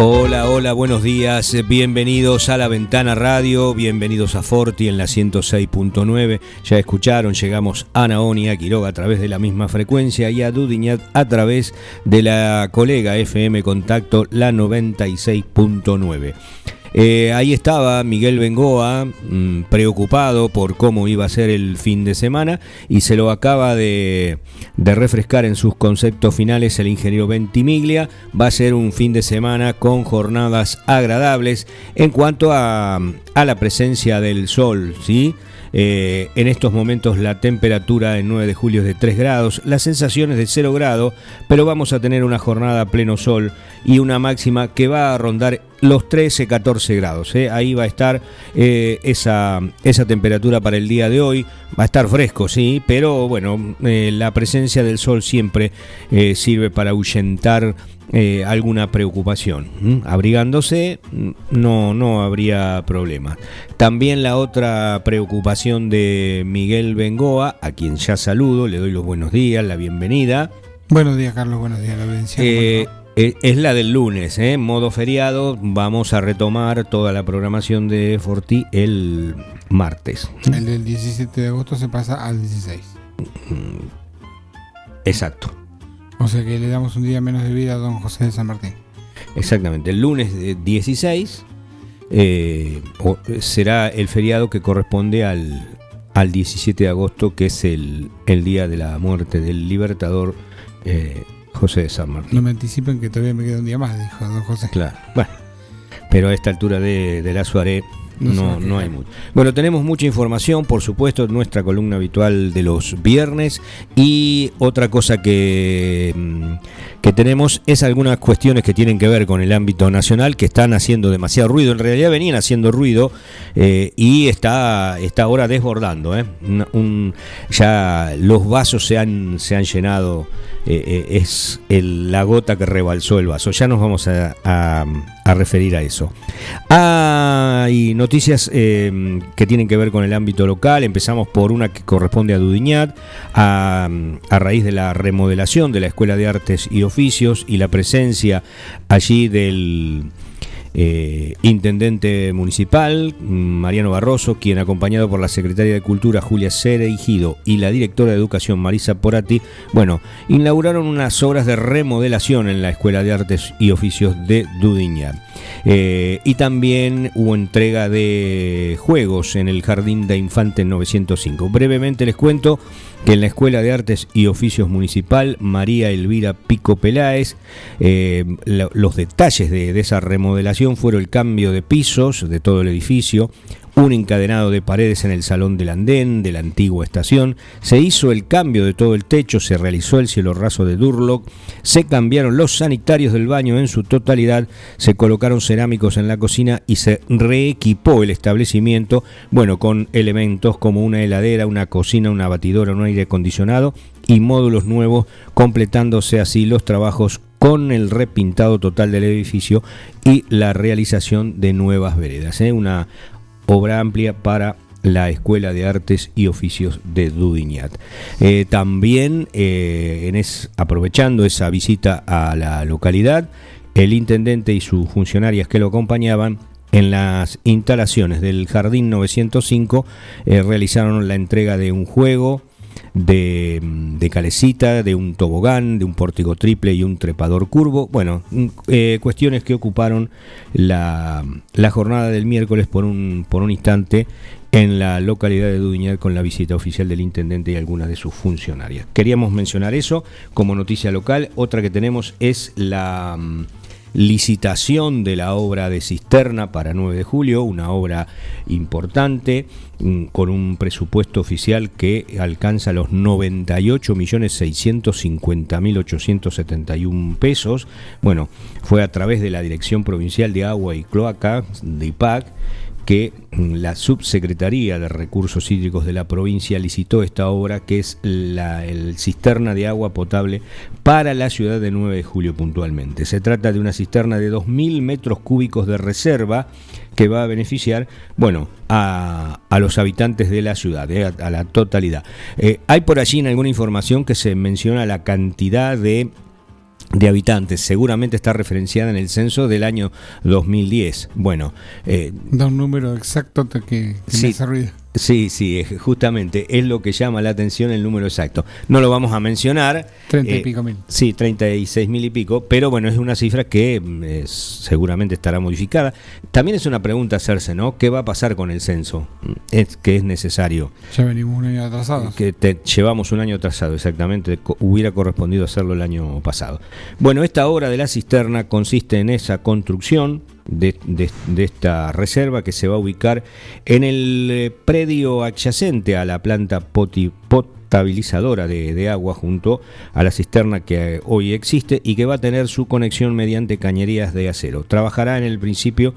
Hola, hola, buenos días, bienvenidos a la Ventana Radio, bienvenidos a Forti en la 106.9. Ya escucharon, llegamos a Naonia, Quiroga a través de la misma frecuencia y a Dudiñat a través de la colega FM Contacto, la 96.9. Eh, ahí estaba Miguel Bengoa, mm, preocupado por cómo iba a ser el fin de semana y se lo acaba de, refrescar en sus conceptos finales el ingeniero Ventimiglia. Va a ser un fin de semana con jornadas agradables en cuanto a, a la presencia del sol, ¿sí? Eh, en estos momentos la temperatura en 9 de julio es de 3 grados, las sensaciones de 0 grado, pero vamos a tener una jornada pleno sol y una máxima que va a rondar los 13-14 grados. ¿eh? Ahí va a estar eh, esa, temperatura para el día de hoy. Va a estar fresco, sí, pero bueno, la presencia del sol siempre sirve para ahuyentar eh, alguna preocupación. Abrigándose no, no habría problema. También la otra preocupación de Miguel Bengoa, a quien ya saludo, le doy los buenos días, la bienvenida. Buenos días, Carlos. Buenos días, la audiencia. Eh, eh, es la del lunes, ¿eh? modo feriado. Vamos a retomar toda la programación de Forti el martes. El del 17 de agosto se pasa al 16. Exacto, O sea que le damos un día menos de vida a don José de San Martín. exactamente. El lunes eh, 16 eh, o- será el feriado que corresponde al, al 17 de agosto, que es el, el día de la muerte del libertador eh, José de San Martín. No me anticipen que todavía me queda un día más, dijo don José. Claro, bueno. Pero a esta altura de, de la Suaré No no, hay mucho. Bueno, tenemos mucha información, por supuesto, nuestra columna habitual de los viernes. Y otra cosa que, mm, que tenemos es algunas cuestiones que tienen que ver con el ámbito nacional que están haciendo demasiado ruido. En realidad venían haciendo ruido eh, y está, está ahora desbordando. ¿eh? Un- un- ya los vasos se han, se han llenado. eh, eh, es el- la gota que rebalsó el vaso. Ya nos vamos a, a- a referir a eso. Hay noticias eh, que tienen que ver con el ámbito local. Empezamos por una que corresponde a Dudiñat, a, a raíz de la remodelación de la Escuela de Artes y Oficios y la presencia allí del eh, intendente municipal, mm, Mariano Barroso, quien acompañado por la secretaria de Cultura Julia Cereijido y la directora de Educación Marisa Porati, bueno, inauguraron unas obras de remodelación en la Escuela de Artes y Oficios de Dudiñat. Eh, y también hubo entrega de juegos en el Jardín de Infante 905. Brevemente les cuento que en la Escuela de Artes y Oficios Municipal, María Elvira Pico Peláez, eh, los detalles de, de esa remodelación fueron el cambio de pisos de todo el edificio, un encadenado de paredes en el salón del andén de la antigua estación, se hizo el cambio de todo el techo, se realizó el cielo raso de Durlock, se cambiaron los sanitarios del baño en su totalidad, se colocaron cerámicos en la cocina y se reequipó el establecimiento, bueno, con elementos como una heladera, una cocina, una batidora, un aire acondicionado y módulos nuevos, completándose así los trabajos con el repintado total del edificio y la realización de nuevas veredas. ¿eh? Una obra amplia para la Escuela de Artes y Oficios de Dudiñat. Eh, también, eh, es- aprovechando esa visita a la localidad, el intendente y sus funcionarias que lo acompañaban en las instalaciones del Jardín 905 eh, realizaron la entrega de un juego de, de calecita, de un tobogán, de un pórtico triple y un trepador curvo. Bueno, mm, eh, cuestiones que ocuparon la, la jornada del miércoles por un, por un instante en la localidad de Dudiñat con la visita oficial del intendente y algunas de sus funcionarias. Queríamos mencionar eso como noticia local. Otra que tenemos es la, mm, licitación de la obra de cisterna para 9 de julio, una obra importante mm, con un presupuesto oficial que alcanza los 98.650.871 pesos. Bueno, fue a través de la Dirección Provincial de Agua y Cloaca, de IPAC, que la Subsecretaría de Recursos Hídricos de la provincia licitó esta obra que es la el cisterna de agua potable para la ciudad de 9 de julio puntualmente. Se trata de una cisterna de 2.000 metros cúbicos de reserva que va a beneficiar, bueno, a, los habitantes de la ciudad, eh, a, la totalidad. Eh, hay por allí en alguna información que se menciona la cantidad de de habitantes, seguramente está referenciada en el censo del año 2010. Bueno, eh, da un número exacto que, que sí, me Sí, sí, justamente es lo que llama la atención el número exacto. No lo vamos a mencionar. Treinta y eh, pico mil. Sí, treinta y seis mil y pico, pero bueno, es una cifra que mm, seguramente estará modificada. También es una pregunta hacerse, ¿no? ¿Qué va a pasar con el censo? Es que es necesario. Ya venimos un año atrasado. Que llevamos un año atrasado, exactamente. hubiera correspondido hacerlo el año pasado. Bueno, esta obra de la cisterna consiste en esa construcción de, esta reserva que se va a ubicar en el eh, predio adyacente a la planta potabilizadora de, agua junto a la cisterna que eh, hoy existe y que va a tener su conexión mediante cañerías de acero. Trabajará en el principio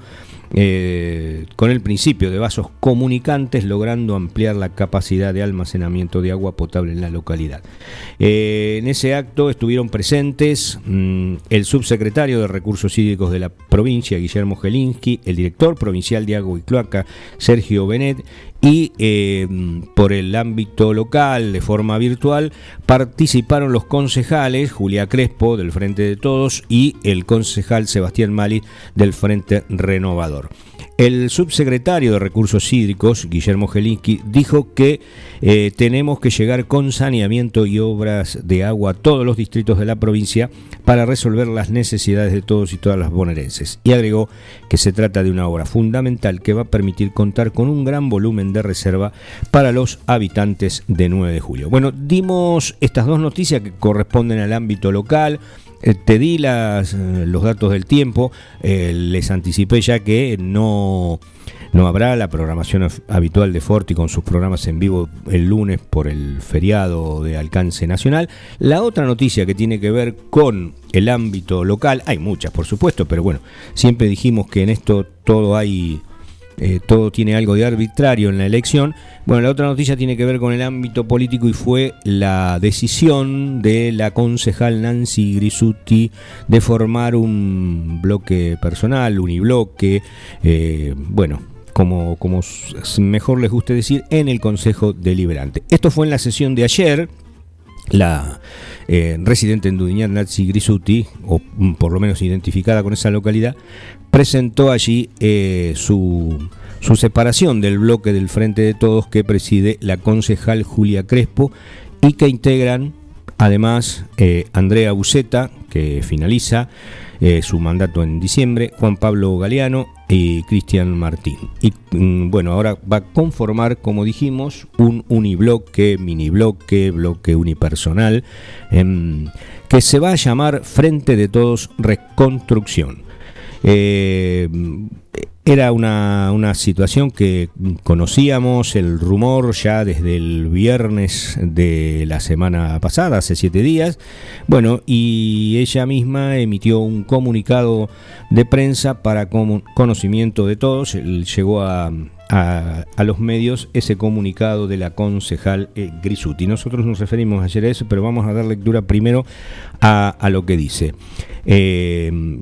eh, con el principio de vasos comunicantes, logrando ampliar la capacidad de almacenamiento de agua potable en la localidad. Eh, en ese acto estuvieron presentes mm, el subsecretario de Recursos Hídricos de la provincia, Guillermo Gelinsky, el director provincial de Agua y Cloaca, Sergio Benet, y eh, por el ámbito local, de forma virtual, participaron los concejales Julia Crespo del Frente de Todos y el concejal Sebastián Mali del Frente Renovador. El subsecretario de Recursos Hídricos, Guillermo Gelinski, dijo que eh, tenemos que llegar con saneamiento y obras de agua a todos los distritos de la provincia para resolver las necesidades de todos y todas las bonaerenses. Y agregó que se trata de una obra fundamental que va a permitir contar con un gran volumen de reserva para los habitantes de 9 de julio. Bueno, dimos estas dos noticias que corresponden al ámbito local. Eh, te di las, eh, los datos del tiempo, eh, les anticipé ya que no, no habrá la programación habitual de Forti con sus programas en vivo el lunes por el feriado de alcance nacional. La otra noticia que tiene que ver con el ámbito local, hay muchas por supuesto, pero bueno, siempre dijimos que en esto todo hay eh, todo tiene algo de arbitrario en la elección. Bueno, la otra noticia tiene que ver con el ámbito político y fue la decisión de la concejal Nancy Grisutti de formar un bloque personal, unibloque, eh, bueno, como, mejor les guste decir, en el Consejo Deliberante. Esto fue en la sesión de ayer. La eh, residente en Dudiñán, Nancy Grisutti, o por lo menos identificada con esa localidad, presentó allí eh, su, su separación del bloque del Frente de Todos que preside la concejal Julia Crespo y que integran además eh, Andrea Buceta, que finaliza eh, su mandato en diciembre, Juan Pablo Galeano y Cristian Martín. Y mm, bueno, ahora va a conformar, como dijimos, un unibloque, minibloque, bloque unipersonal, em, que se va a llamar Frente de Todos Reconstrucción. Eh, era una, situación que conocíamos, el rumor ya desde el viernes de la semana pasada, hace siete días. Bueno, y ella misma emitió un comunicado de prensa para conocimiento de todos. Llegó a, a, los medios ese comunicado de la concejal eh, Grisuti. Nosotros nos referimos ayer a eso, pero vamos a dar lectura primero a, lo que dice. Eh,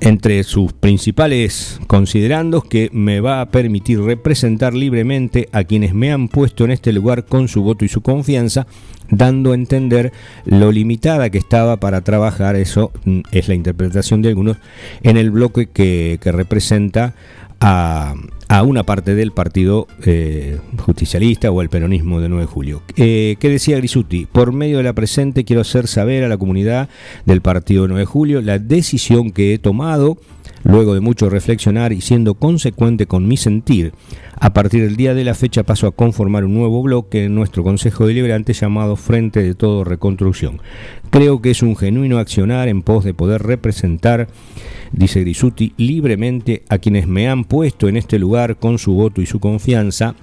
entre sus principales considerandos que me va a permitir representar libremente a quienes me han puesto en este lugar con su voto y su confianza, dando a entender lo limitada que estaba para trabajar, eso mm, es la interpretación de algunos, en el bloque que, que representa a, una parte del partido eh, justicialista o el peronismo de 9 de julio. Eh, ¿Qué decía Grisuti? Por medio de la presente quiero hacer saber a la comunidad del partido 9 de julio la decisión que he tomado Luego de mucho reflexionar y siendo consecuente con mi sentir, a partir del día de la fecha paso a conformar un nuevo bloque en nuestro Consejo Deliberante llamado Frente de Todo Reconstrucción. Creo que es un genuino accionar en pos de poder representar, dice Grisuti, libremente a quienes me han puesto en este lugar con su voto y su confianza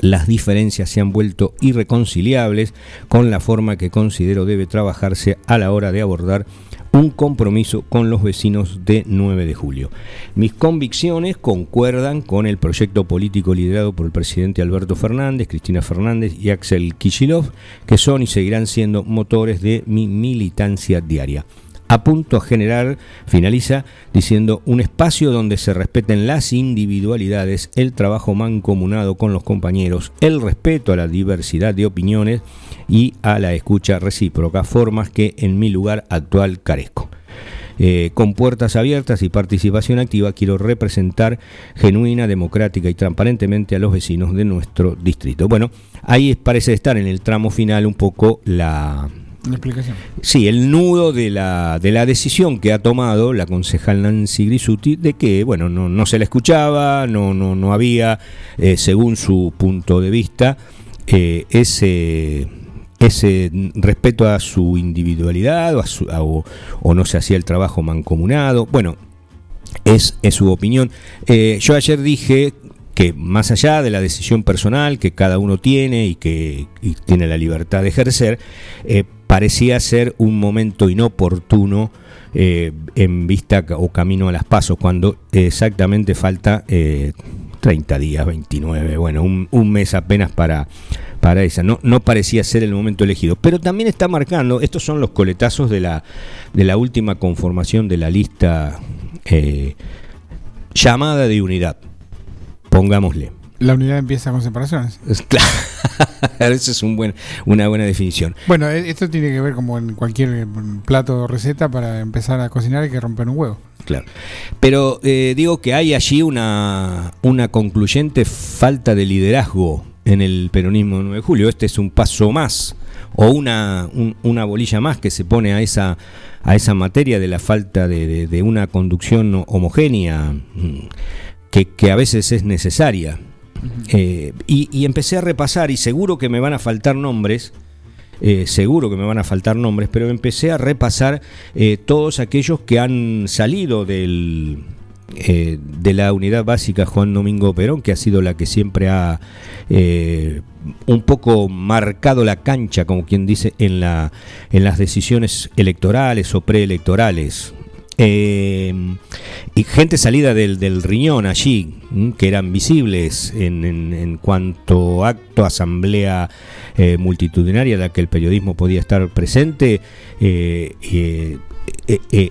las diferencias se han vuelto irreconciliables con la forma que considero debe trabajarse a la hora de abordar un compromiso con los vecinos de 9 de julio. Mis convicciones concuerdan con el proyecto político liderado por el presidente Alberto Fernández, Cristina Fernández y Axel Kicillof, que son y seguirán siendo motores de mi militancia diaria a punto a generar, finaliza diciendo, un espacio donde se respeten las individualidades, el trabajo mancomunado con los compañeros, el respeto a la diversidad de opiniones y a la escucha recíproca, formas que en mi lugar actual carezco. Eh, con puertas abiertas y participación activa, quiero representar genuina, democrática y transparentemente a los vecinos de nuestro distrito. Bueno, ahí parece estar en el tramo final un poco la, explicación. Sí, el nudo de la, de la decisión que ha tomado la concejal Nancy Grisuti de que, bueno, no, no se la escuchaba, no, no, no había, eh, según su punto de vista, eh, ese ese respeto a su individualidad o, o, no se hacía el trabajo mancomunado. Bueno, es, es su opinión. Eh, yo ayer dije que más allá de la decisión personal que cada uno tiene y que tiene la libertad de ejercer, parecía ser un momento inoportuno eh, en vista o camino a las pasos, cuando exactamente falta 30 eh, días, 29, bueno, un, mes apenas para, para esa. No, no parecía ser el momento elegido. Pero también está marcando, estos son los coletazos de la, de la última conformación de la lista llamada de unidad pongámosle. La unidad empieza con separaciones. Claro, esa es un buen, una buena definición. Bueno, e-, esto tiene que ver como en cualquier plato o receta para empezar a cocinar hay que romper un huevo. Claro. Pero eh, digo que hay allí una, una concluyente falta de liderazgo en el peronismo de 9 de julio. Este es un paso más o una, una bolilla más que se pone a esa, a esa materia de la falta de, de una conducción homogénea que, a veces es necesaria. Eh, y, empecé a repasar y seguro que me van a faltar nombres, eh, seguro que me van a faltar nombres, pero empecé a repasar eh, todos aquellos que han salido del, de la unidad básica Juan Domingo Perón, que ha sido la que siempre ha un poco marcado la cancha, como quien dice, en, la, en las decisiones electorales o preelectorales. Eh, y gente salida del, riñón allí, que eran visibles en, en, cuanto acto, asamblea eh, multitudinaria de la que el periodismo podía estar presente, eh,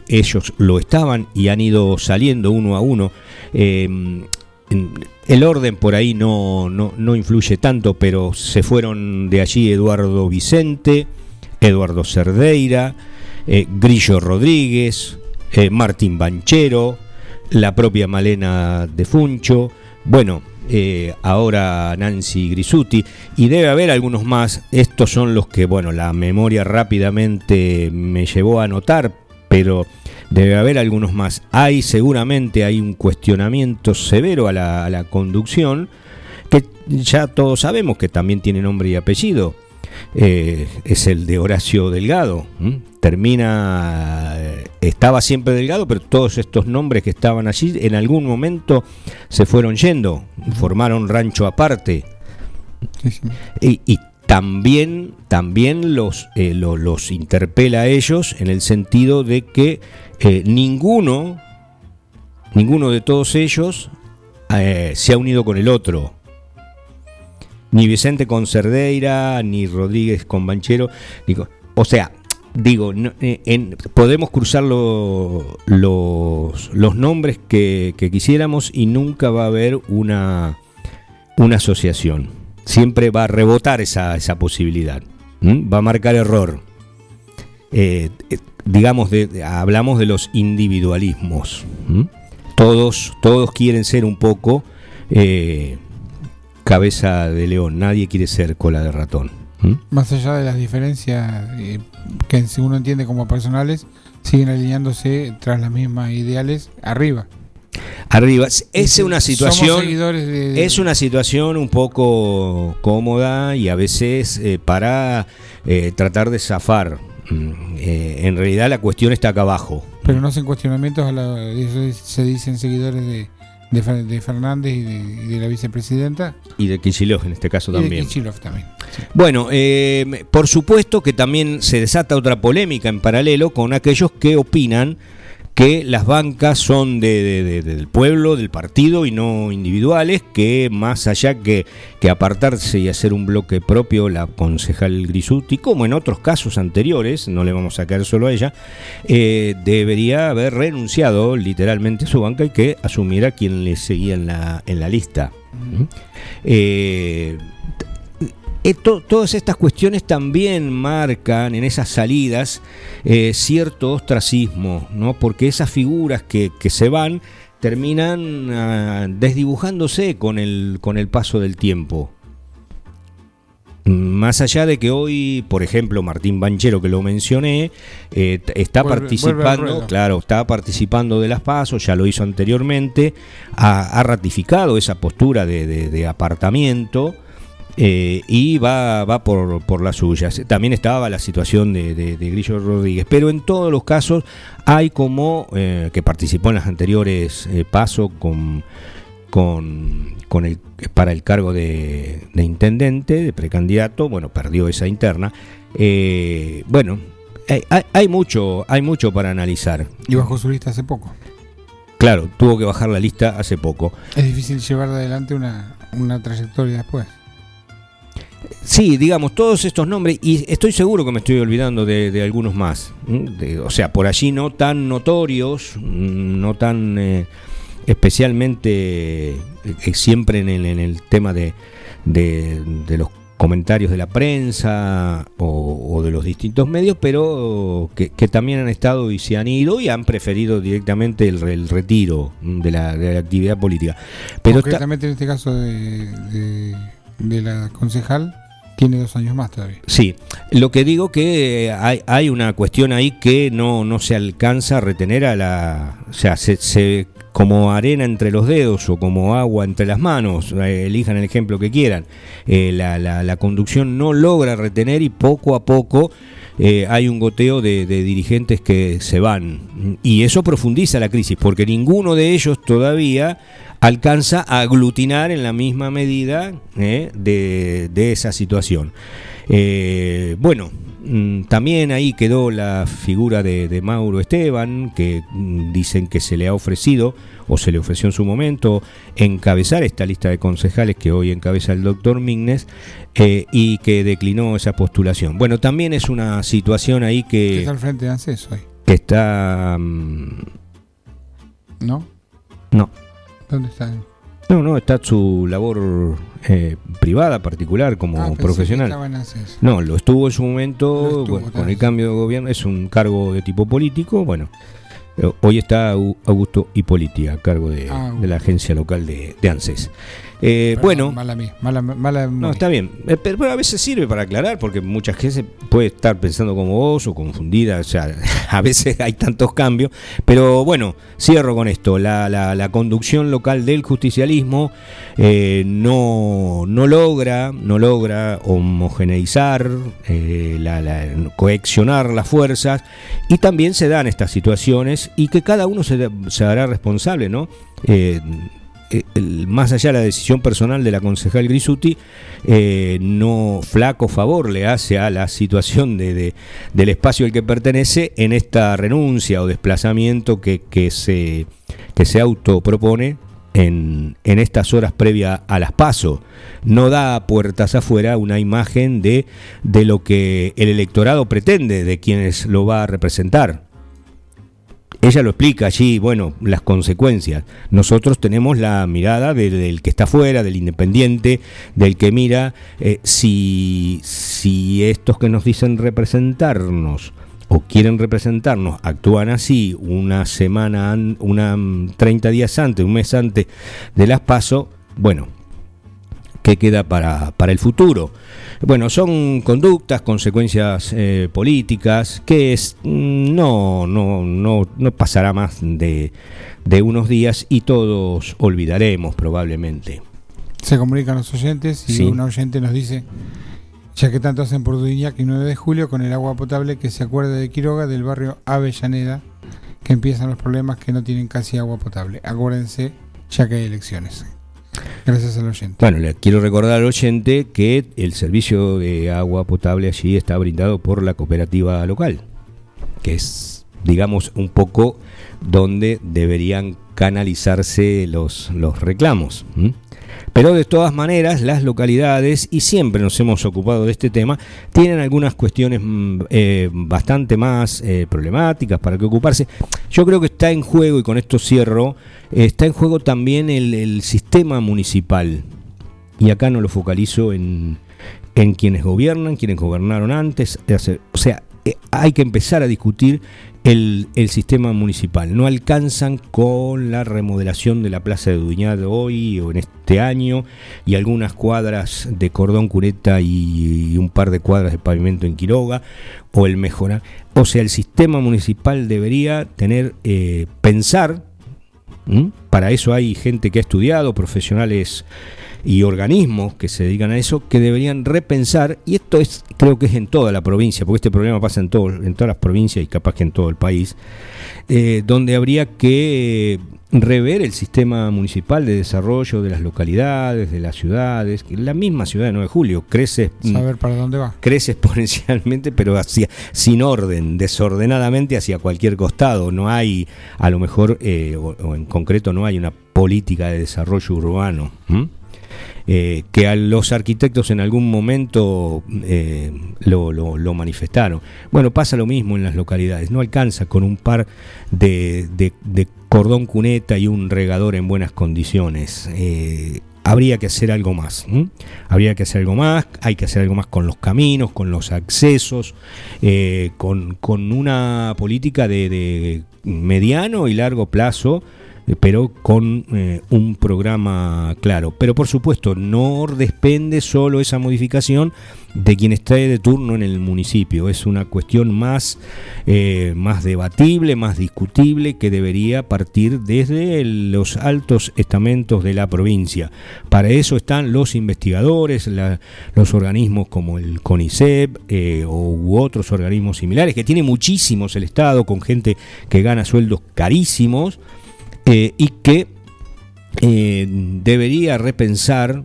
ellos lo estaban y han ido saliendo uno a uno. el orden por ahí no, no, no influye tanto, pero se fueron de allí Eduardo Vicente, Eduardo Cerdeira, Grillo Rodríguez, eh, Martín Banchero, la propia Malena de Funcho, bueno, eh, ahora Nancy Grisuti, y debe haber algunos más. Estos son los que, bueno, la memoria rápidamente me llevó a notar, pero debe haber algunos más. Hay seguramente hay un cuestionamiento severo a la, a la conducción, que ya todos sabemos que también tiene nombre y apellido eh, es el de Horacio Delgado. Termina, eh, estaba siempre Delgado, pero todos estos nombres que estaban allí en algún momento se fueron yendo, formaron rancho aparte. Y, también, también los, eh, los interpela a ellos en el sentido de que ninguno, ninguno de todos ellos se ha unido con el otro ni Vicente con Cerdeira, ni Rodríguez con Banchero. o sea, digo, eh, podemos cruzar los, los, nombres que, quisiéramos y nunca va a haber una, una asociación. Siempre va a rebotar esa, esa posibilidad. Va a marcar error. Eh, eh, digamos, de, hablamos de los individualismos. Todos, todos quieren ser un poco cabeza de león, nadie quiere ser cola de ratón. ¿Mm? Más allá de las diferencias eh, que uno entiende como personales, siguen alineándose tras las mismas ideales arriba. Arriba. Es una situación. de- Es una situación un poco cómoda y a veces eh, para eh, tratar de zafar. Mm, eh, en realidad la cuestión está acá abajo. Pero no hacen cuestionamientos a la, se dicen seguidores de, de, de Fernández y de, y de la vicepresidenta. Y de Kicillof en este caso Y de también. También. sí. Bueno, eh, por supuesto que también se desata otra polémica en paralelo con aquellos que opinan que las bancas son de, de- de- del pueblo, del partido y no individuales, que más allá que, que apartarse y hacer un bloque propio, la concejal Grisuti, como en otros casos anteriores, no le vamos a caer solo a ella, eh, debería haber renunciado literalmente a su banca y que asumiera quien le seguía en la, en la lista. Eh, eh, to- todas estas cuestiones también marcan en esas salidas eh, cierto ostracismo, ¿no? porque esas figuras que, que se van terminan ah, desdibujándose con el, con el paso del tiempo. Mm, Más allá de que hoy, por ejemplo, Martín Banchero, que lo mencioné, eh, está Vuelve- participando, claro, está participando de las pasos, ya lo hizo anteriormente, ha, ha ratificado esa postura de, de- de apartamiento eh, y va, va por, por las suyas. También estaba la situación de, de- de Grillo Rodríguez, pero en todos los casos hay como eh, que participó en las anteriores eh, pasos con, con, con el, para el cargo de, de intendente, de precandidato, bueno, perdió esa interna. Eh, bueno, hay, hay- hay mucho, hay mucho para analizar. Y bajó su lista hace poco. Claro, tuvo que bajar la lista hace poco. Es difícil llevar adelante una, una trayectoria después. Sí, digamos, todos estos nombres, y estoy seguro que me estoy olvidando de, de algunos más. De- o sea, por allí no tan notorios, mm, no tan eh, especialmente eh, siempre en el, en el tema de, de- de los comentarios de la prensa o, o de los distintos medios, pero que, que también han estado y se han ido y han preferido directamente el, el retiro de la, actividad política. Pero Concretamente en este caso de, de, la concejal, tiene dos años más todavía. Sí, lo que digo que eh, hay, hay una cuestión ahí que no, no se alcanza a retener a la... O sea, se, se- como arena entre los dedos o como agua entre las manos, eh, elijan el ejemplo que quieran, eh, la, la- conducción no logra retener y poco a poco hay un goteo de, de dirigentes que se van. Y eso profundiza la crisis, porque ninguno de ellos todavía alcanza a aglutinar en la misma medida eh, de, de esa situación. Eh, bueno, mm, también ahí quedó la figura de, de Mauro Esteban, que mm, dicen que se le ha ofrecido, o se le ofreció en su momento, encabezar esta lista de concejales que hoy encabeza el doctor Mignes, eh, y que declinó esa postulación. Bueno, también es una situación ahí Que que, está al frente de ANSES hoy, que está... mm, ¿no? no, ¿Dónde no, no, está su labor eh, privada, particular, como Ah, profesional. No, lo estuvo en su momento estuvo, con el cambio de gobierno, es un cargo de tipo político, bueno, eh, hoy está Au- Augusto Hipóliti a cargo de, Ah, de la agencia local de, de ANSES. Eh, Perdón, bueno, Mala mía, mala, mala no, está bien, Eh, pero, pero a veces sirve para aclarar, porque mucha gente puede estar pensando como vos o confundida, o sea, a veces hay tantos cambios, pero bueno, cierro con esto, la, la- la conducción local del justicialismo eh, no, no logra, no logra homogeneizar, eh, la- la- coexionar las fuerzas, y también se dan estas situaciones, y que cada uno se, se hará responsable, ¿no? Eh, eh, más allá de la decisión personal de la concejal Grisuti, eh, no flaco favor le hace a la situación de, de- del espacio al que pertenece en esta renuncia o desplazamiento que, que se, que se autopropone en, en estas horas previas a las pasos. No da a puertas afuera una imagen de, de lo que el electorado pretende, de quienes lo va a representar. Ella lo explica allí, bueno, las consecuencias. Nosotros tenemos la mirada de- del que está afuera, del independiente, del que mira eh, si, si estos que nos dicen representarnos o quieren representarnos actúan así una semana, an- una mm, 30 días antes, un mes antes de las paso, bueno, qué queda para, para el futuro. Bueno, son conductas, consecuencias eh, políticas que es, mm, no, no, no, no pasará más de, de unos días y todos olvidaremos probablemente. Se comunican los oyentes y Sí. un oyente nos dice, ya que tanto hacen por Dudignac y 9 de julio con el agua potable, que se acuerde de Quiroga del barrio Avellaneda, que empiezan los problemas que no tienen casi agua potable. Acuérdense, ya que hay elecciones. Gracias al oyente. Bueno, le quiero recordar al oyente que el servicio de agua potable allí está brindado por la cooperativa local, que es, digamos, un poco donde deberían canalizarse los, los reclamos. Pero de todas maneras, las localidades, y siempre nos hemos ocupado de este tema, tienen algunas cuestiones mm, eh, bastante más eh, problemáticas para que ocuparse. Yo creo que está en juego, y con esto cierro, eh, está en juego también el, el sistema municipal. Y acá no lo focalizo en, en quienes gobiernan, quienes gobernaron antes. O sea, hay que empezar a discutir el, sistema municipal. No alcanzan con la remodelación de la Plaza de Duñad hoy o en este año y algunas cuadras de cordón cureta y, un par de cuadras de pavimento en Quiroga o el mejorar. O sea, el sistema municipal debería tener, eh, pensar, para eso hay gente que ha estudiado, profesionales y organismos que se dedican a eso que deberían repensar y esto es creo que es en toda la provincia porque este problema pasa en todo en todas las provincias y capaz que en todo el país eh, donde habría que eh, rever el sistema municipal de desarrollo de las localidades de las ciudades la misma ciudad de 9 de julio crece mm, Saber para dónde va. crece exponencialmente, pero hacia, sin orden, desordenadamente hacia cualquier costado. No hay, a lo mejor, eh, o, o en concreto, no hay una política de desarrollo urbano. Eh, que a los arquitectos en algún momento eh, lo, lo- manifestaron. Bueno, pasa lo mismo en las localidades. No alcanza con un par de, de- cordón cuneta y un regador en buenas condiciones. Eh, habría que hacer algo más. Habría que hacer algo más, hay que hacer algo más con los caminos, con los accesos, con, con una política de, de mediano y largo plazo, pero con eh, un programa claro. Pero por supuesto, no depende solo esa modificación de quien esté de turno en el municipio. Es una cuestión más, eh, más debatible, más discutible, que debería partir desde los altos estamentos de la provincia. Para eso están los investigadores, la- los organismos como el CONICET eh, u otros organismos similares, que tiene muchísimos el Estado, con gente que gana sueldos carísimos eh, y que eh, debería repensar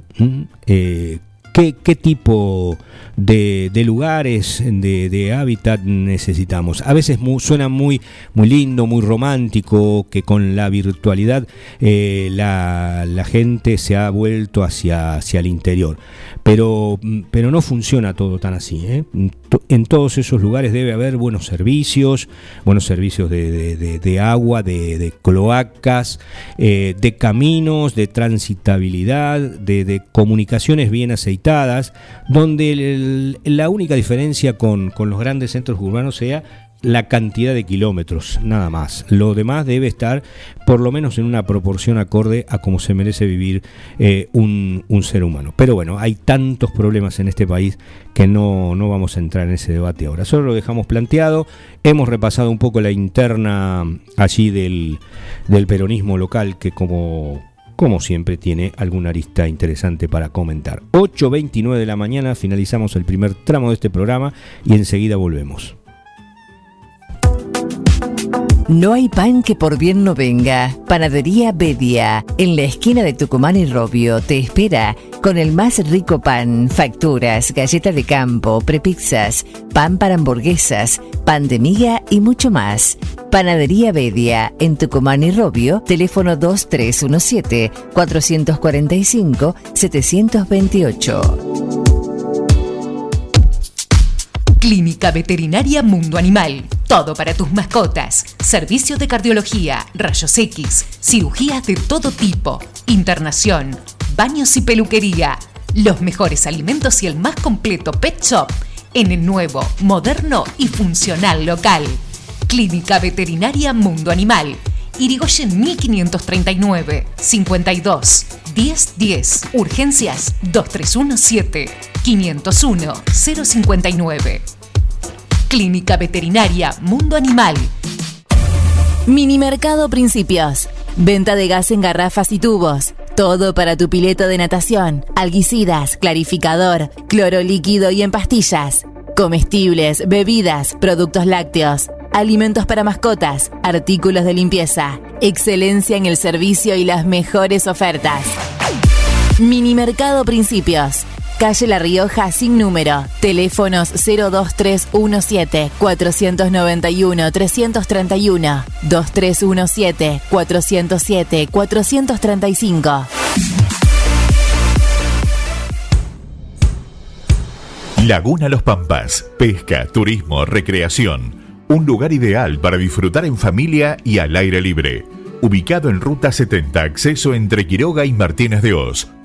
eh, qué, qué tipo de, de lugares, de, de hábitat necesitamos. A veces mu- suena muy, muy lindo, muy romántico, que con la virtualidad eh, la, la gente se ha vuelto hacia, hacia el interior. Pero, pero no funciona todo tan así. ¿eh? En todos esos lugares debe haber buenos servicios, buenos servicios de, de- agua, de, cloacas, eh, de caminos, de transitabilidad, de comunicaciones bien aceitadas, donde la única diferencia con, con los grandes centros urbanos sea la cantidad de kilómetros, nada más. Lo demás debe estar por lo menos en una proporción acorde a cómo se merece vivir eh, un, un ser humano. Pero bueno, hay tantos problemas en este país que no, no vamos a entrar en ese debate ahora. Solo lo dejamos planteado. Hemos repasado un poco la interna allí del, del peronismo local que como como siempre tiene alguna arista interesante para comentar. 8.29 de la mañana finalizamos el primer tramo de este programa y enseguida volvemos. No hay pan que por bien no venga. Panadería Bedia, en la esquina de Tucumán y Robio, te espera con el más rico pan, facturas, galleta de campo, prepizzas, pan para hamburguesas, pan de miga y mucho más. Panadería Bedia, en Tucumán y Robio, teléfono 2317-445-728. Clínica Veterinaria Mundo Animal. Todo para tus mascotas. Servicios de cardiología, rayos X, cirugías de todo tipo, internación, baños y peluquería. Los mejores alimentos y el más completo pet shop en el nuevo, moderno y funcional local. Clínica Veterinaria Mundo Animal. Irigoyen 1539 52 1010. Urgencias 2317 501 059. Clínica Veterinaria Mundo Animal. Minimercado Principios. Venta de gas en garrafas y tubos. Todo para tu pileta de natación. Alguicidas, clarificador, cloro líquido y en pastillas. Comestibles, bebidas, productos lácteos, alimentos para mascotas, artículos de limpieza. Excelencia en el servicio y las mejores ofertas. Minimercado Principios. Calle La Rioja sin número. Teléfonos 02317 491 331 2317 407 435. Laguna Los Pampas. Pesca, turismo, recreación. Un lugar ideal para disfrutar en familia y al aire libre. Ubicado en Ruta 70, acceso entre Quiroga y Martínez de Oz.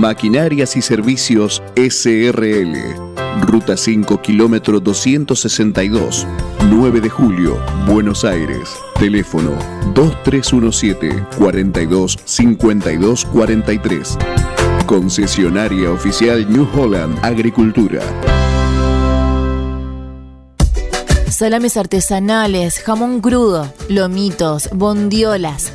Maquinarias y Servicios SRL. Ruta 5, kilómetro 262. 9 de julio, Buenos Aires. Teléfono 2317 42 52 43. Concesionaria oficial New Holland Agricultura. Salames artesanales, jamón crudo, lomitos, bondiolas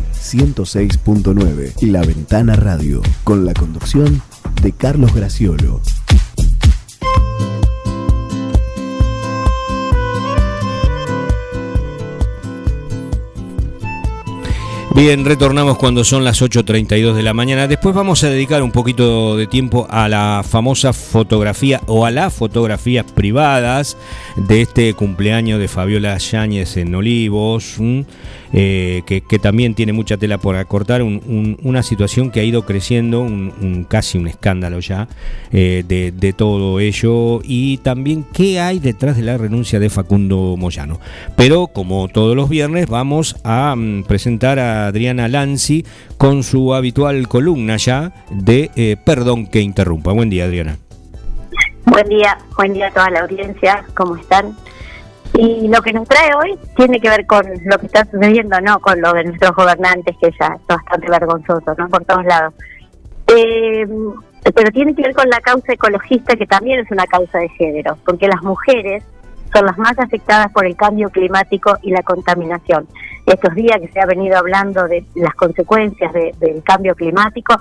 106.9 y La Ventana Radio, con la conducción de Carlos Graciolo. Bien, retornamos cuando son las 8.32 de la mañana. Después vamos a dedicar un poquito de tiempo a la famosa fotografía o a las fotografías privadas de este cumpleaños de Fabiola Yáñez en Olivos. Eh, que, también tiene mucha tela por acortar, una situación que ha ido creciendo, un, casi un escándalo ya eh, de, todo ello, y también qué hay detrás de la renuncia de Facundo Moyano. Pero como todos los viernes vamos a mm, presentar a Adriana Lanzi con su habitual columna ya de eh, Perdón que interrumpa. Buen día Adriana. Buen día, buen día a toda la audiencia, ¿cómo están? Y lo que nos trae hoy tiene que ver con lo que está sucediendo, no con lo de nuestros gobernantes, que ya es bastante vergonzoso, ¿no? Por todos lados. Eh, pero tiene que ver con la causa ecologista, que también es una causa de género, porque las mujeres son las más afectadas por el cambio climático y la contaminación. Estos días que se ha venido hablando de las consecuencias del cambio climático,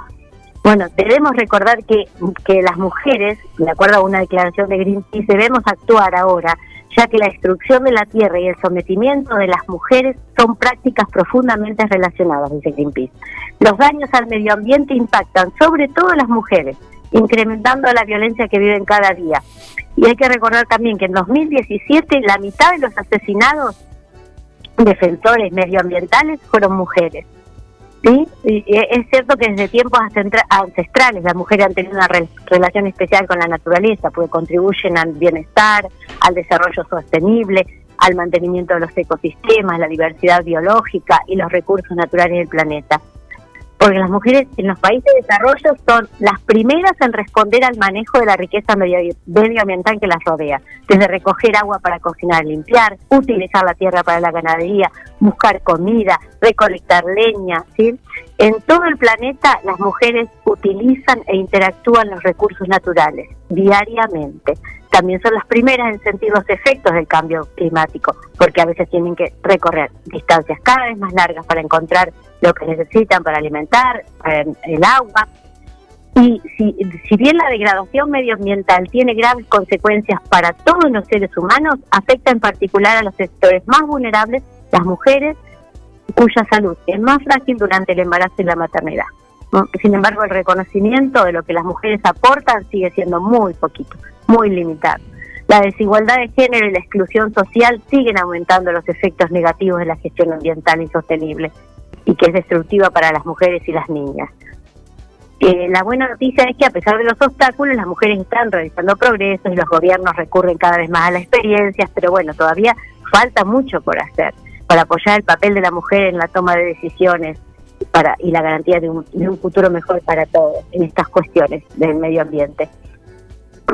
bueno, debemos recordar que, que las mujeres, de acuerdo a una declaración de Greenpeace, debemos actuar ahora ya que la destrucción de la tierra y el sometimiento de las mujeres son prácticas profundamente relacionadas, dice Greenpeace. Los daños al medio ambiente impactan sobre todo a las mujeres, incrementando la violencia que viven cada día. Y hay que recordar también que en 2017 la mitad de los asesinados defensores medioambientales fueron mujeres. ¿Sí? es cierto que desde tiempos ancestrales las mujeres han tenido una relación especial con la naturaleza, porque contribuyen al bienestar, al desarrollo sostenible, al mantenimiento de los ecosistemas, la diversidad biológica y los recursos naturales del planeta porque las mujeres en los países de desarrollo son las primeras en responder al manejo de la riqueza medioambiental que las rodea, desde recoger agua para cocinar limpiar, utilizar la tierra para la ganadería, buscar comida, recolectar leña, ¿sí? En todo el planeta las mujeres utilizan e interactúan los recursos naturales diariamente también son las primeras en sentir los efectos del cambio climático, porque a veces tienen que recorrer distancias cada vez más largas para encontrar lo que necesitan para alimentar, el agua, Y si, si bien la degradación medioambiental tiene graves consecuencias para todos los seres humanos, afecta en particular a los sectores más vulnerables, las mujeres, cuya salud es más frágil durante el embarazo y la maternidad. Sin embargo, el reconocimiento de lo que las mujeres aportan sigue siendo muy poquito, muy limitado. La desigualdad de género y la exclusión social siguen aumentando los efectos negativos de la gestión ambiental insostenible y que es destructiva para las mujeres y las niñas. Eh, la buena noticia es que a pesar de los obstáculos, las mujeres están realizando progresos y los gobiernos recurren cada vez más a las experiencias, pero bueno, todavía falta mucho por hacer para apoyar el papel de la mujer en la toma de decisiones para y la garantía de un, de un futuro mejor para todos en estas cuestiones del medio ambiente.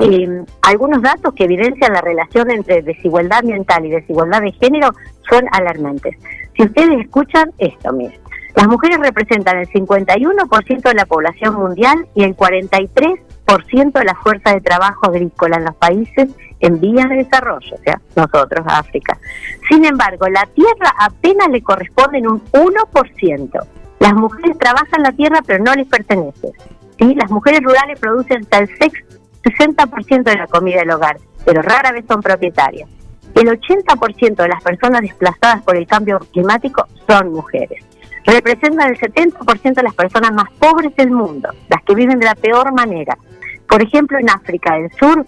Y algunos datos que evidencian la relación entre desigualdad ambiental y desigualdad de género son alarmantes. Si ustedes escuchan esto, miren, las mujeres representan el 51% de la población mundial y el 43% de la fuerza de trabajo agrícola en los países en vías de desarrollo, o sea, nosotros, África. Sin embargo, la tierra apenas le corresponde en un 1%. Las mujeres trabajan la tierra pero no les pertenece. ¿sí? Las mujeres rurales producen hasta el 60% de la comida del hogar, pero rara vez son propietarias. El 80% de las personas desplazadas por el cambio climático son mujeres. Representan el 70% de las personas más pobres del mundo, las que viven de la peor manera. Por ejemplo, en África del Sur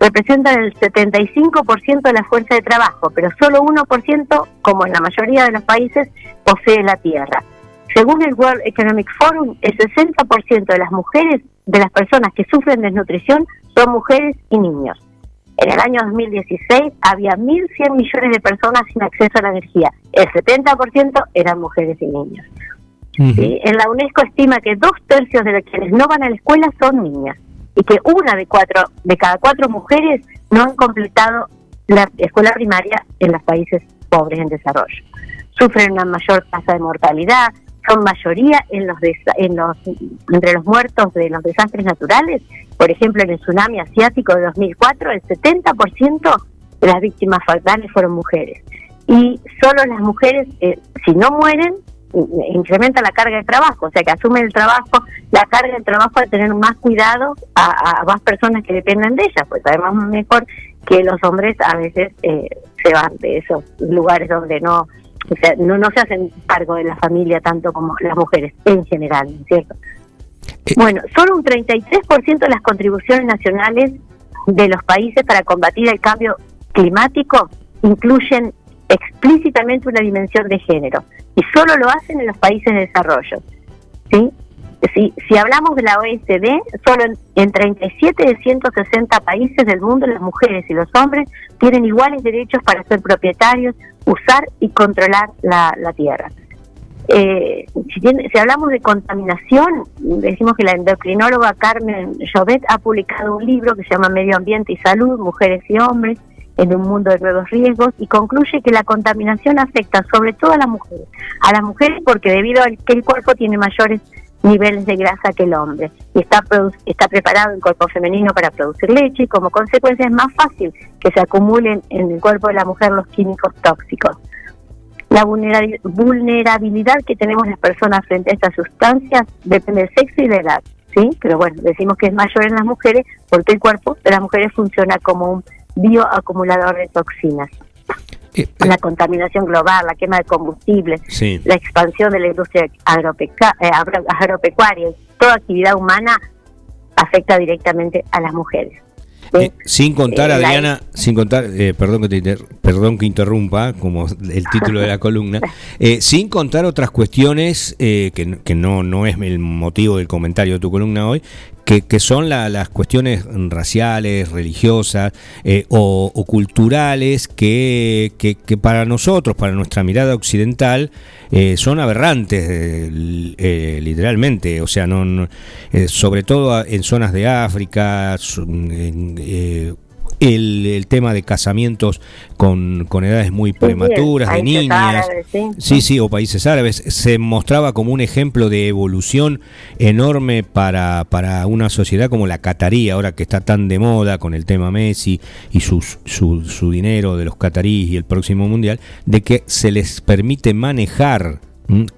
representan el 75% de la fuerza de trabajo, pero solo 1%, como en la mayoría de los países, posee la tierra. Según el World Economic Forum, el 60% de las mujeres, de las personas que sufren desnutrición, son mujeres y niños. En el año 2016 había 1.100 millones de personas sin acceso a la energía. El 70% eran mujeres y niños. En la UNESCO estima que dos tercios de los quienes no van a la escuela son niñas y que una de cuatro de cada cuatro mujeres no han completado la escuela primaria en los países pobres en desarrollo. Sufren una mayor tasa de mortalidad, son mayoría en los, en los entre los muertos de los desastres naturales. Por ejemplo, en el tsunami asiático de 2004, el 70% de las víctimas fatales fueron mujeres. Y solo las mujeres, eh, si no mueren, incrementa la carga de trabajo, o sea que asumen el trabajo, la carga de trabajo de tener más cuidado a, más personas que dependen de ellas, pues además mejor que los hombres a veces eh, se van de esos lugares donde no o sea, no, no se hacen cargo de la familia tanto como las mujeres en general, ¿cierto? Eh, bueno, solo un 33% de las contribuciones nacionales de los países para combatir el cambio climático incluyen explícitamente una dimensión de género y solo lo hacen en los países de desarrollo. ¿sí? Si, si hablamos de la OECD, solo en, 37 de 160 países del mundo las mujeres y los hombres tienen iguales derechos para ser propietarios, usar y controlar la, tierra. Eh, si, si, hablamos de contaminación, decimos que la endocrinóloga Carmen Jovet ha publicado un libro que se llama Medio Ambiente y Salud, Mujeres y Hombres, en un mundo de nuevos riesgos y concluye que la contaminación afecta sobre todo a las mujeres. A las mujeres porque debido a que el cuerpo tiene mayores niveles de grasa que el hombre y está, está preparado el cuerpo femenino para producir leche y como consecuencia es más fácil que se acumulen en el cuerpo de la mujer los químicos tóxicos. La vulnerabilidad que tenemos las personas frente a estas sustancias depende del sexo y de la edad, ¿sí? Pero bueno, decimos que es mayor en las mujeres porque el cuerpo de las mujeres funciona como un bioacumulador de toxinas. Eh, eh. la contaminación global, la quema de combustibles, la expansión de la industria eh, agropecuaria, toda actividad humana afecta directamente a las mujeres. Sin contar, Adriana, sin contar, perdón, que te perdón que interrumpa, como el título de la columna, sin contar otras cuestiones que, que, no, no es el motivo del comentario de tu columna hoy, que, son las cuestiones raciales, religiosas eh, o, culturales que, que, para nosotros, para nuestra mirada occidental, eh, son aberrantes, eh, literalmente. O sea, no, sobre todo en zonas de África, el, tema de casamientos con, con edades muy prematuras de niñas, ¿sí? ¿sí? o países árabes, se mostraba como un ejemplo de evolución enorme para, para una sociedad como la catarí, ahora que está tan de moda con el tema Messi y su, su dinero de los cataríes y el próximo mundial, de que se les permite manejar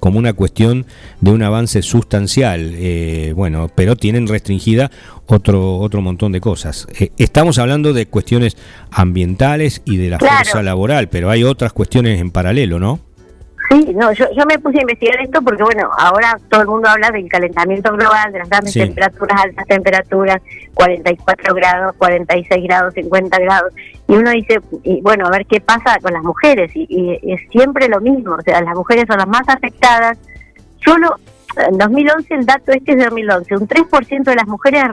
como una cuestión de un avance sustancial, eh, bueno, pero tienen restringida otro otro montón de cosas. Eh, estamos hablando de cuestiones ambientales y de la fuerza laboral, pero hay otras cuestiones en paralelo, ¿no? Sí, no, yo, yo me puse a investigar esto porque, bueno, ahora todo el mundo habla del calentamiento global, de las grandes temperaturas, altas temperaturas, 44 grados, 46 grados, 50 grados, y uno dice, y bueno, a ver qué pasa con las mujeres, y, es siempre lo mismo, o sea, las mujeres son las más afectadas, solo en 2011, el dato este es de 2011, un 3% de las mujeres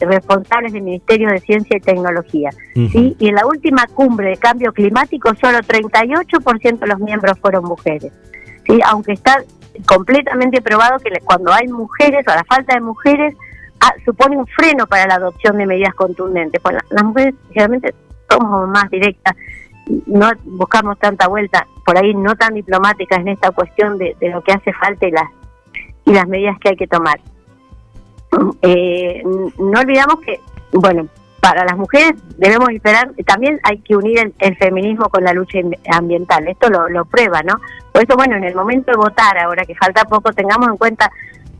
responsables del Ministerio de Ciencia y Tecnología. ¿sí? Y en la última cumbre de cambio climático, solo 38% de los miembros fueron mujeres. ¿sí? Aunque está completamente probado que cuando hay mujeres o la falta de mujeres, ah, supone un freno para la adopción de medidas contundentes. Pues las mujeres generalmente somos más directas, no buscamos tanta vuelta, por ahí no tan diplomáticas en esta cuestión de, de lo que hace falta y las y las medidas que hay que tomar. Eh, no olvidamos que, bueno, para las mujeres debemos esperar, también hay que unir el, feminismo con la lucha ambiental, esto lo, lo, prueba, ¿no? Por eso, bueno, en el momento de votar, ahora que falta poco, tengamos en cuenta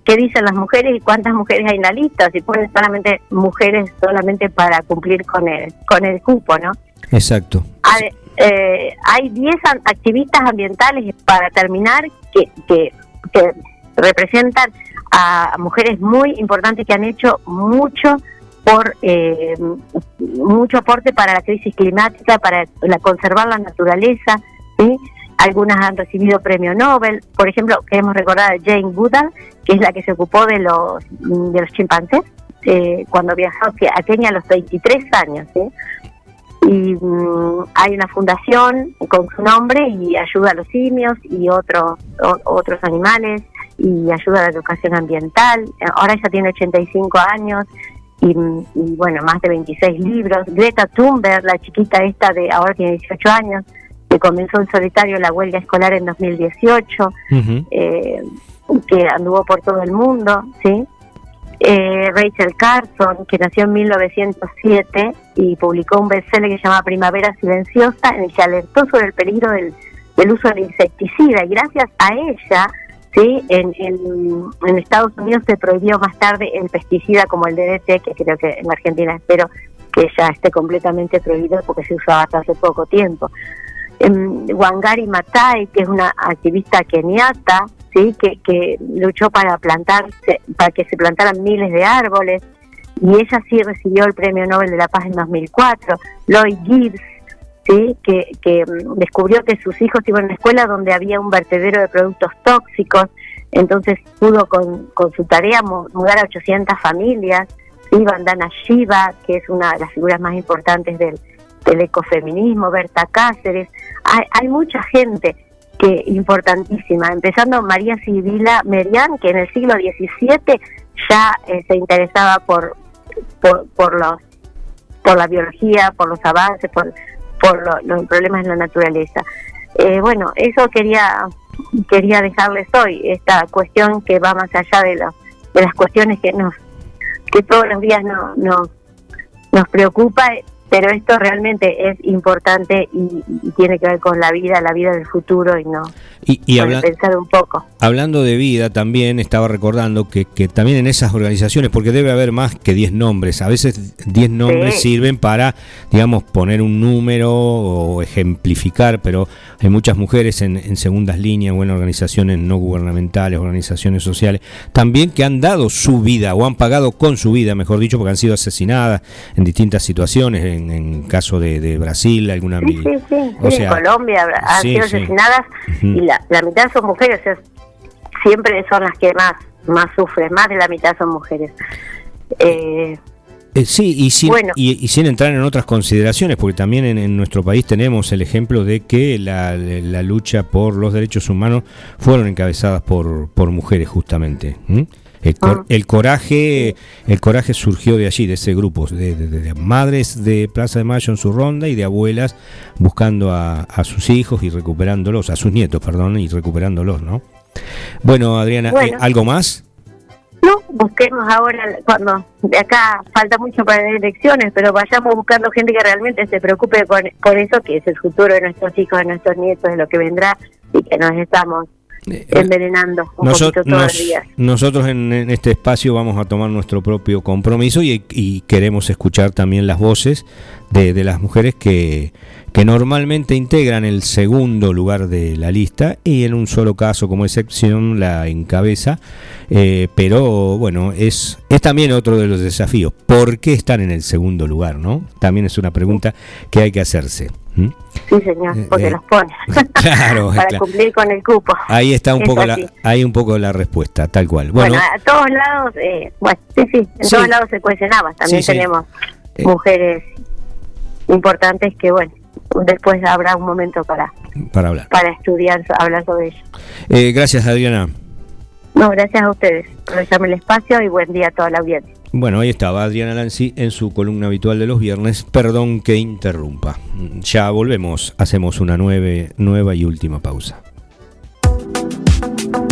qué dicen las mujeres y cuántas mujeres hay en la lista, si ponen solamente mujeres solamente para cumplir con el, con el cupo, ¿no? Exacto. Hay, eh, hay 10 activistas ambientales, para terminar, que, que, que representan a mujeres muy importantes que han hecho mucho por eh, mucho aporte para la crisis climática, para la, conservar la naturaleza, ¿sí? Algunas han recibido premio Nobel, por ejemplo, queremos recordar a Jane Goodall, que es la que se ocupó de los de los chimpancés eh, cuando viajó a Kenia a los 23 años, ¿sí? y mm, hay una fundación con su nombre y ayuda a los simios y otros otros animales y ayuda a la educación ambiental. Ahora ella tiene 85 años y, bueno, más de 26 libros. Greta Thunberg, la chiquita esta de ahora tiene 18 años, que comenzó en solitario la huelga escolar en 2018, eh, que anduvo por todo el mundo, ¿sí? Eh, Rachel Carson, que nació en 1907 y publicó un bestseller que se llama Primavera Silenciosa, en el que alertó sobre el peligro del, del uso del insecticida. Y gracias a ella, ¿sí? En, en, Estados Unidos se prohibió más tarde el pesticida como el DDT, que creo que en Argentina espero que ya esté completamente prohibido porque se usaba hasta hace poco tiempo. Wangari Matai, que es una activista keniata, ¿sí? que, que luchó para plantarse, para que se plantaran miles de árboles, y ella sí recibió el Premio Nobel de la Paz en 2004. Lloyd Gibbs, ¿sí? que, que mm, descubrió que sus hijos iban a una escuela donde había un vertedero de productos tóxicos, entonces pudo con, su tarea mudar a 800 familias. ¿sí? Bandana Shiva, que es una de las figuras más importantes del, ecofeminismo, Berta Cáceres. Hay, hay mucha gente que importantísima, empezando María Sibila Merian, que en el siglo XVII ya eh, se interesaba por, los, por la biología, por los avances, por por los problemas en la naturaleza. Eh, bueno, eso quería quería dejarles hoy, esta cuestión que va más allá de, de las cuestiones que nos que todos los días no, no, nos preocupa pero esto realmente es importante y, tiene que ver con la vida, la vida del futuro y no y, pensar un poco. Hablando de vida, también estaba recordando que, que, también en esas organizaciones, porque debe haber más que 10 nombres, a veces 10 nombres sirven para, digamos, poner un número o ejemplificar, pero hay muchas mujeres en, en segundas líneas o en organizaciones no gubernamentales, organizaciones sociales, también que han dado su vida o han pagado con su vida, mejor dicho, porque han sido asesinadas en distintas situaciones, en en, caso de, Brasil, alguna... Sí, sí, sí. en Colombia han sido asesinadas y la, mitad son mujeres, siempre son las que más, más sufren, más de la mitad son mujeres. Eh, eh, sí, y sin, y, sin entrar en otras consideraciones, porque también en, nuestro país tenemos el ejemplo de que la, lucha por los derechos humanos fueron encabezadas por, por mujeres justamente. Ah. El, coraje el coraje surgió de allí, de ese grupo, de, madres de Plaza de Mayo en su ronda y de abuelas buscando a, sus hijos y recuperándolos, a sus nietos, perdón, y recuperándolos, ¿no? Bueno, Adriana, ¿eh, ¿algo más? No, busquemos ahora, cuando de acá falta mucho para las elecciones, pero vayamos buscando gente que realmente se preocupe con, con eso, que es el futuro de nuestros hijos, de nuestros nietos, de lo que vendrá, y que nos estamos envenenando un poquito todos los días. Nosotros en, este espacio vamos a tomar nuestro propio compromiso y, queremos escuchar también las voces de, de las mujeres que, que normalmente integran el segundo lugar de la lista y en un solo caso como excepción la encabeza, eh, pero bueno, es, es también otro de los desafíos. ¿Por qué están en el segundo lugar? no También es una pregunta que hay que hacerse. Sí, señor, eh, porque eh, los pone. Claro, para cumplir con el cupo. Ahí está un poco la, ahí un poco la respuesta, tal cual. Bueno, a todos lados, bueno, sí, sí, en todos lados se cuestionaba. También tenemos mujeres importantes que, bueno, después habrá un momento para, para hablar. Para estudiar, hablar sobre ello. Eh, gracias, Adriana. No, gracias a ustedes por dejarme el espacio y buen día a toda la audiencia. Bueno, ahí estaba Adriana Lanzi en su columna habitual de los viernes. Perdón que interrumpa. Ya volvemos, hacemos una nueve, nueva y última pausa.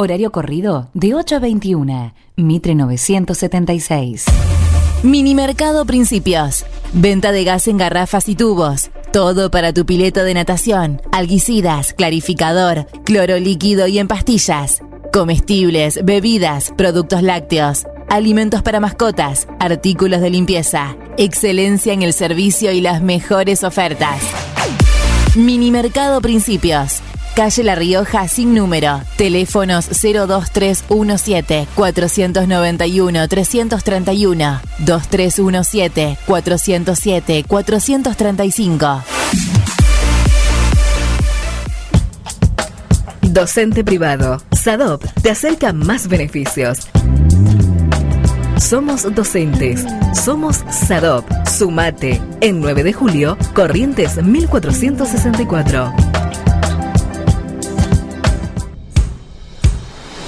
Horario corrido de 8 a 21. Mitre 976. Minimercado Principios. Venta de gas en garrafas y tubos. Todo para tu pileta de natación. Alguicidas, clarificador, cloro líquido y en pastillas. Comestibles, bebidas, productos lácteos. Alimentos para mascotas, artículos de limpieza. Excelencia en el servicio y las mejores ofertas. Minimercado Principios calle La Rioja sin número. Teléfonos 02317 491 331 2317 407 435. Docente privado. SADOP te acerca más beneficios. Somos docentes. Somos SADOP. Sumate. En 9 de julio, Corrientes 1464.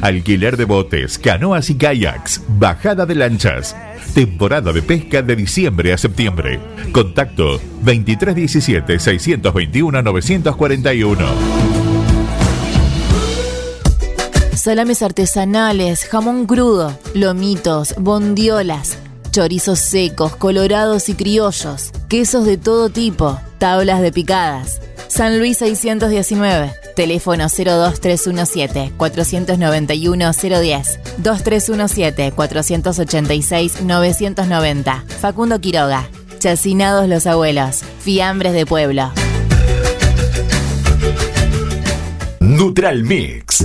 Alquiler de botes, canoas y kayaks, bajada de lanchas. Temporada de pesca de diciembre a septiembre. Contacto 2317 621 941. Salames artesanales, jamón crudo, lomitos, bondiolas, chorizos secos, colorados y criollos, quesos de todo tipo, tablas de picadas. San Luis 619 Teléfono 02317 491 010 2317 486 990. Facundo Quiroga. Chacinados los abuelos. Fiambres de pueblo. Neutral Mix.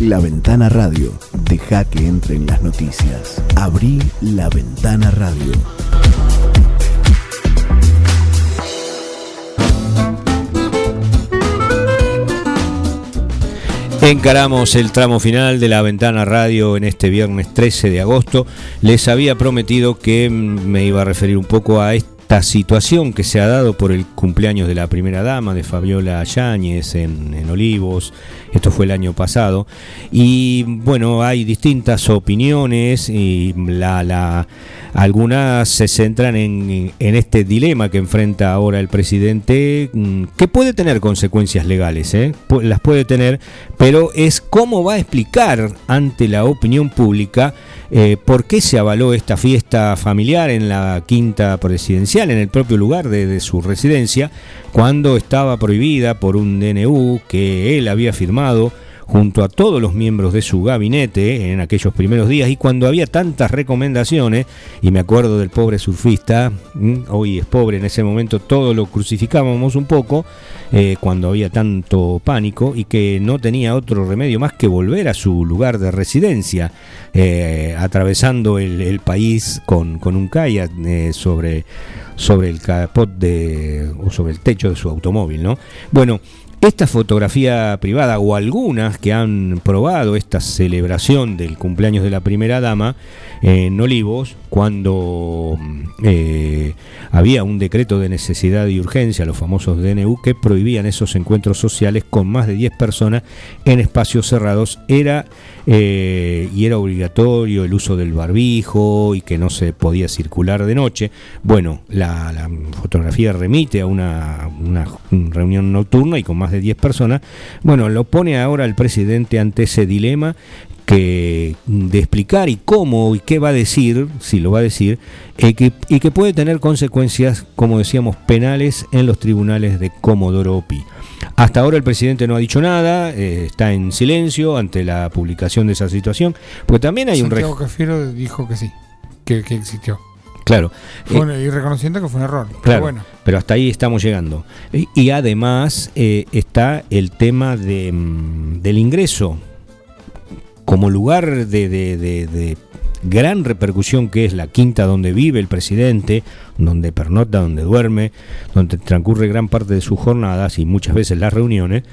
La Ventana Radio. Deja que entren las noticias. Abrí La Ventana Radio. Encaramos el tramo final de la ventana radio en este viernes 13 de agosto. Les había prometido que me iba a referir un poco a esta situación que se ha dado por el cumpleaños de la primera dama, de Fabiola Yáñez, en, en Olivos. Esto fue el año pasado. Y bueno, hay distintas opiniones y la, la, algunas se centran en, en este dilema que enfrenta ahora el presidente, mm, que puede tener consecuencias legales, ¿eh? Las puede tener, pero es cómo va a explicar ante la opinión pública eh, por qué se avaló esta fiesta familiar en la quinta presidencial, en el propio lugar de, de su residencia, cuando estaba prohibida por un DNU que él había firmado junto a todos los miembros de su gabinete en aquellos primeros días y cuando había tantas recomendaciones, y me acuerdo del pobre surfista, hoy es pobre, en ese momento todo lo crucificábamos un poco, eh, cuando había tanto pánico y que no tenía otro remedio más que volver a su lugar de residencia, eh, atravesando el, el país con, con un kayak eh, sobre, sobre el capot de, o sobre el techo de su automóvil, ¿no? Bueno, esta fotografía privada o algunas que han probado esta celebración del cumpleaños de la primera dama en Olivos, cuando eh, había un decreto de necesidad y urgencia, los famosos DNU, que prohibían esos encuentros sociales con más de 10 personas en espacios cerrados, era eh, y era obligatorio el uso del barbijo y que no se podía circular de noche. Bueno, la, fotografía remite a una, una reunión nocturna y con más de 10 personas. Bueno, lo pone ahora el presidente ante ese dilema que de explicar y cómo y qué va a decir, si lo va a decir, que- y que puede tener consecuencias, como decíamos, penales en los tribunales de Comodoro Pi. Hasta ahora el presidente no ha dicho nada, eh, está en silencio ante la publicación de esa situación, porque también hay un Santiago reg- Cafiero dijo que sí, que, que existió. Claro. Fue Eh, un- y reconociendo que fue un error. Pero Claro, bueno, pero hasta ahí estamos llegando. Y, y además eh, está el tema de, mm, del ingreso como lugar de, de- de- de gran repercusión que es la quinta donde vive el presidente, donde pernota, donde duerme, donde transcurre gran parte de sus jornadas y muchas veces las reuniones,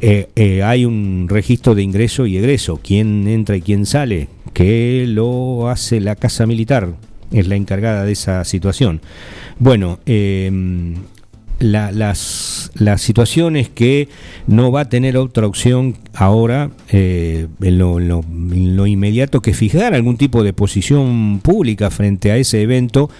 eh, eh, hay un registro de ingreso y egreso, quién entra y quién sale, que lo hace la Casa Militar, es la encargada de esa situación. Bueno, eh, la- las, las situaciones que no va a tener otra opción ahora eh, en, lo, en lo- en lo inmediato que fijar algún tipo de posición pública frente a ese evento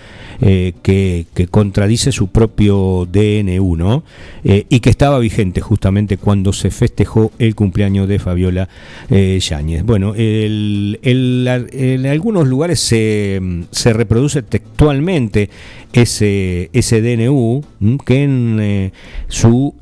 eh, que, contradice su propio DNU, ¿no? Eh, y que estaba vigente justamente cuando se festejó el cumpleaños de Fabiola eh, Yáñez. Bueno, en algunos lugares se, reproduce textualmente ese, DNU que en su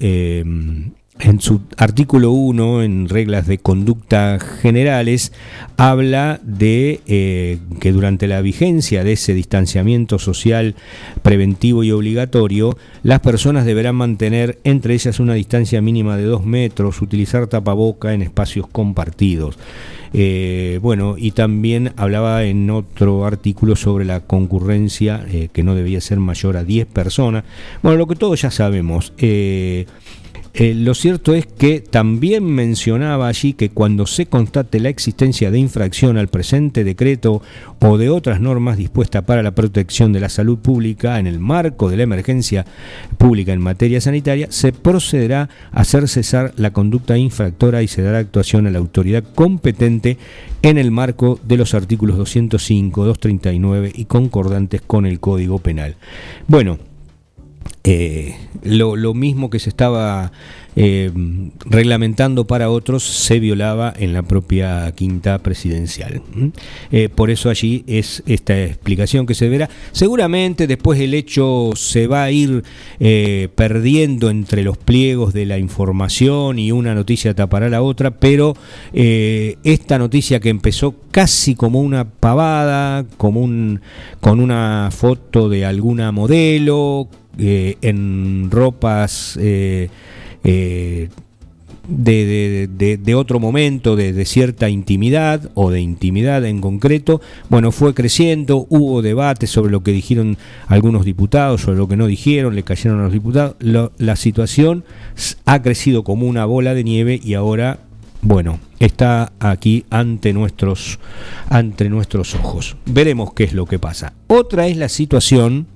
en su artículo 1, en reglas de conducta generales, habla de eh, que durante la vigencia de ese distanciamiento social preventivo y obligatorio, las personas deberán mantener entre ellas una distancia mínima de dos metros, utilizar tapaboca en espacios compartidos. Eh, bueno, y también hablaba en otro artículo sobre la concurrencia eh, que no debía ser mayor a 10 personas. Bueno, lo que todos ya sabemos. Eh, lo cierto es que también mencionaba allí que cuando se constate la existencia de infracción al presente decreto o de otras normas dispuestas para la protección de la salud pública en el marco de la emergencia pública en materia sanitaria, se procederá a hacer cesar la conducta infractora y se dará actuación a la autoridad competente en el marco de los artículos 205, 239 y concordantes con el Código Penal. Bueno, eh, lo, lo mismo que se estaba eh, reglamentando para otros se violaba en la propia quinta presidencial. ¿m? Eh, por eso allí es esta explicación que se verá. Seguramente después el hecho se va a ir perdiendo entre los pliegos de la información y una noticia tapará la otra, pero esta noticia que empezó casi como una pavada, como un, con una foto de alguna modelo, eh, en ropas eh, eh, de, otro momento, de, cierta intimidad o de intimidad en concreto, bueno, fue creciendo, hubo debate sobre lo que dijeron algunos diputados, sobre lo que no dijeron, le cayeron a los diputados, la situación ha crecido como una bola de nieve y ahora bueno, está aquí ante nuestros, ante nuestros ojos. Veremos qué es lo que pasa. Otra es la situación,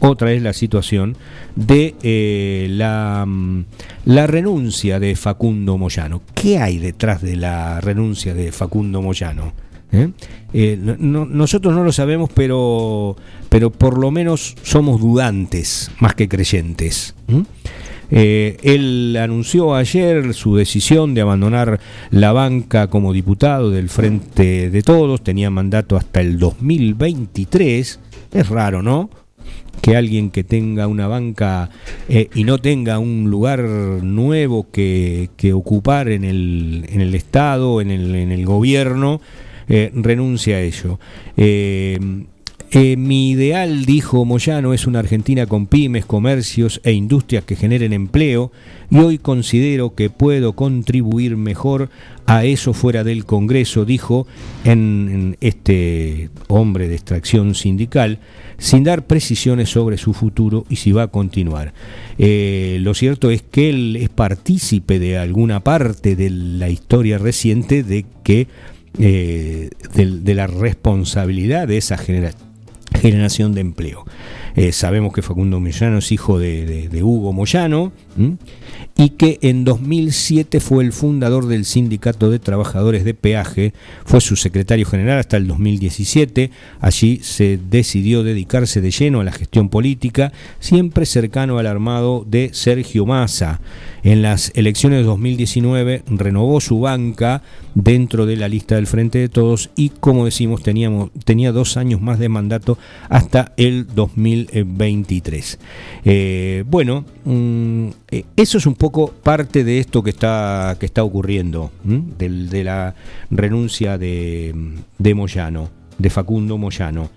otra es la situación de eh, la, mm, la renuncia de Facundo Moyano. ¿Qué hay detrás de la renuncia de Facundo Moyano? ¿Eh? Eh, nosotros no lo sabemos, pero, pero por lo menos somos dudantes más que creyentes. Eh, él anunció ayer su decisión de abandonar la banca como diputado del Frente de Todos, tenía mandato hasta el 2023, es raro, ¿no? Que alguien que tenga una banca eh, y no tenga un lugar nuevo que, ocupar en el, en el Estado, en el, en el gobierno, eh, renuncie a ello. Eh, mi ideal, dijo Moyano, es una Argentina con pymes, comercios e industrias que generen empleo y hoy considero que puedo contribuir mejor a eso fuera del Congreso, dijo este hombre de extracción sindical, sin dar precisiones sobre su futuro y si va a continuar. Eh, lo cierto es que él es partícipe de alguna parte de la historia reciente de que eh, de, la responsabilidad de esa generación generación de empleo. Eh, sabemos que Facundo Moyano es hijo de, Hugo Moyano y que en 2007 fue el fundador del Sindicato de Trabajadores de Peaje, fue su secretario general hasta el 2017, allí se decidió dedicarse de lleno a la gestión política, siempre cercano al armado de Sergio Massa. En las elecciones de 2019 renovó su banca dentro de la lista del Frente de Todos y como decimos teníamos, tenía dos años más de mandato hasta el 2023. Eh, bueno, mm, eh, eso es un parte de esto que está, que está ocurriendo, de, la renuncia de, de Moyano, de Facundo Moyano.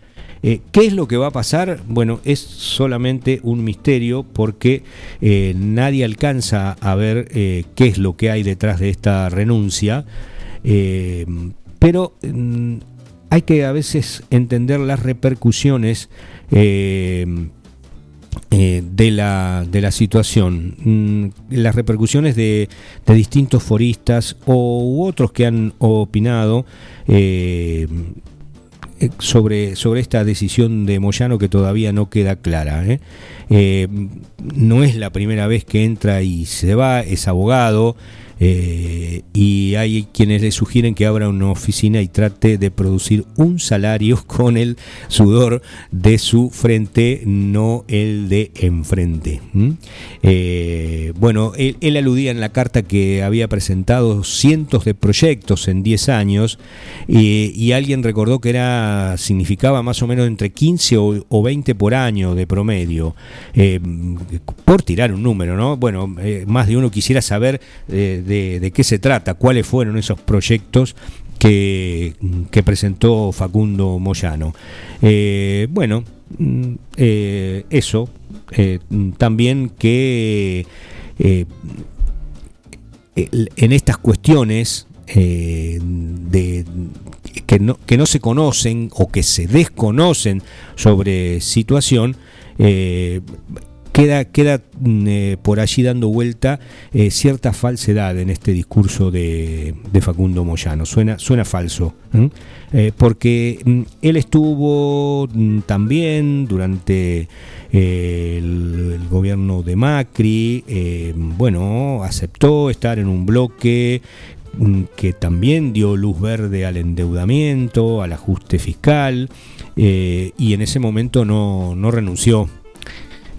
Eh, ¿Qué es lo que va a pasar? Bueno, es solamente un misterio porque eh, nadie alcanza a ver eh, qué es lo que hay detrás de esta renuncia, pero mm, hay que a veces entender las repercusiones de, la, de la situación, mm, las repercusiones de, de, distintos foristas o, u otros que han opinado eh, sobre, sobre esta decisión de Moyano que todavía no queda clara. ¿eh? Eh, no es la primera vez que entra y se va, es abogado, eh, y hay quienes le sugieren que abra una oficina y trate de producir un salario con el sudor de su frente, no el de enfrente. Eh, bueno, él, aludía en la carta que había presentado cientos de proyectos en 10 años y alguien recordó que era significaba más o menos entre 15 o, 20 por año de promedio, eh, por tirar un número, ¿no? Bueno, más de uno quisiera saber de, qué se trata, cuáles fueron esos proyectos que, presentó Facundo Moyano. Eh, bueno, mm, eh, eso, eh, también que en estas cuestiones de, que, no, que no se conocen o que se desconocen sobre situación, queda, queda mm, eh, por allí dando vuelta eh, cierta falsedad en este discurso de, Facundo Moyano. Suena, suena falso, eh, porque mm, él estuvo mm, también durante el, gobierno de Macri, bueno, aceptó estar en un bloque que también dio luz verde al endeudamiento, al ajuste fiscal, y en ese momento no, no renunció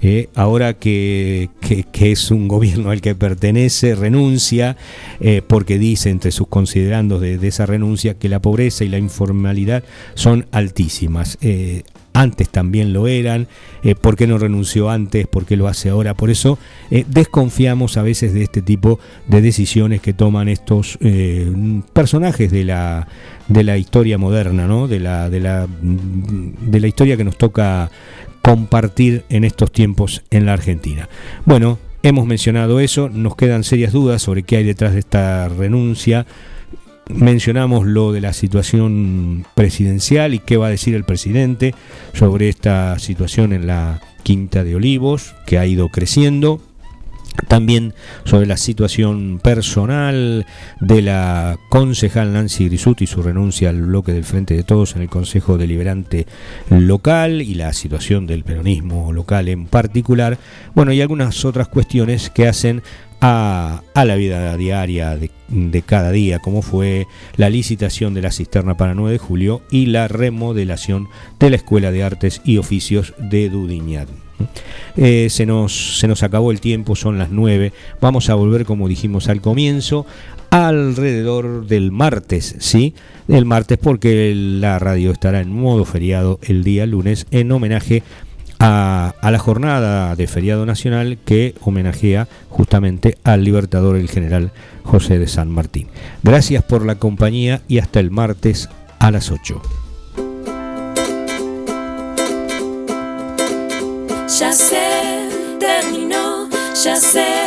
eh, ahora que, es un gobierno al que pertenece, renuncia, eh, porque dice entre sus considerandos de, esa renuncia que la pobreza y la informalidad son altísimas. Eh, antes también lo eran, ¿por qué no renunció antes? ¿Por qué lo hace ahora? Por eso desconfiamos a veces de este tipo de decisiones que toman estos personajes de la, de la historia moderna, ¿no? de, la, de, la, de la historia que nos toca compartir en estos tiempos en la Argentina. Bueno, hemos mencionado eso, nos quedan serias dudas sobre qué hay detrás de esta renuncia. Mencionamos lo de la situación presidencial y qué va a decir el presidente sobre esta situación en la Quinta de Olivos, que ha ido creciendo. También sobre la situación personal de la concejal Nancy Grisuti y su renuncia al bloque del Frente de Todos en el Consejo Deliberante local y la situación del peronismo local en particular. Bueno, y algunas otras cuestiones que hacen a, la vida diaria de, de, cada día, como fue la licitación de la cisterna para 9 de julio y la remodelación de la Escuela de Artes y Oficios de Dudiñat. Eh, se, nos, se nos acabó el tiempo, son las 9. Vamos a volver, como dijimos al comienzo, alrededor del martes, ¿sí? El martes porque la radio estará en modo feriado el día lunes en homenaje a, a, la jornada de feriado nacional que homenajea justamente al libertador el general José de San Martín. Gracias por la compañía y hasta el martes a las 8. Ya se terminó, ya se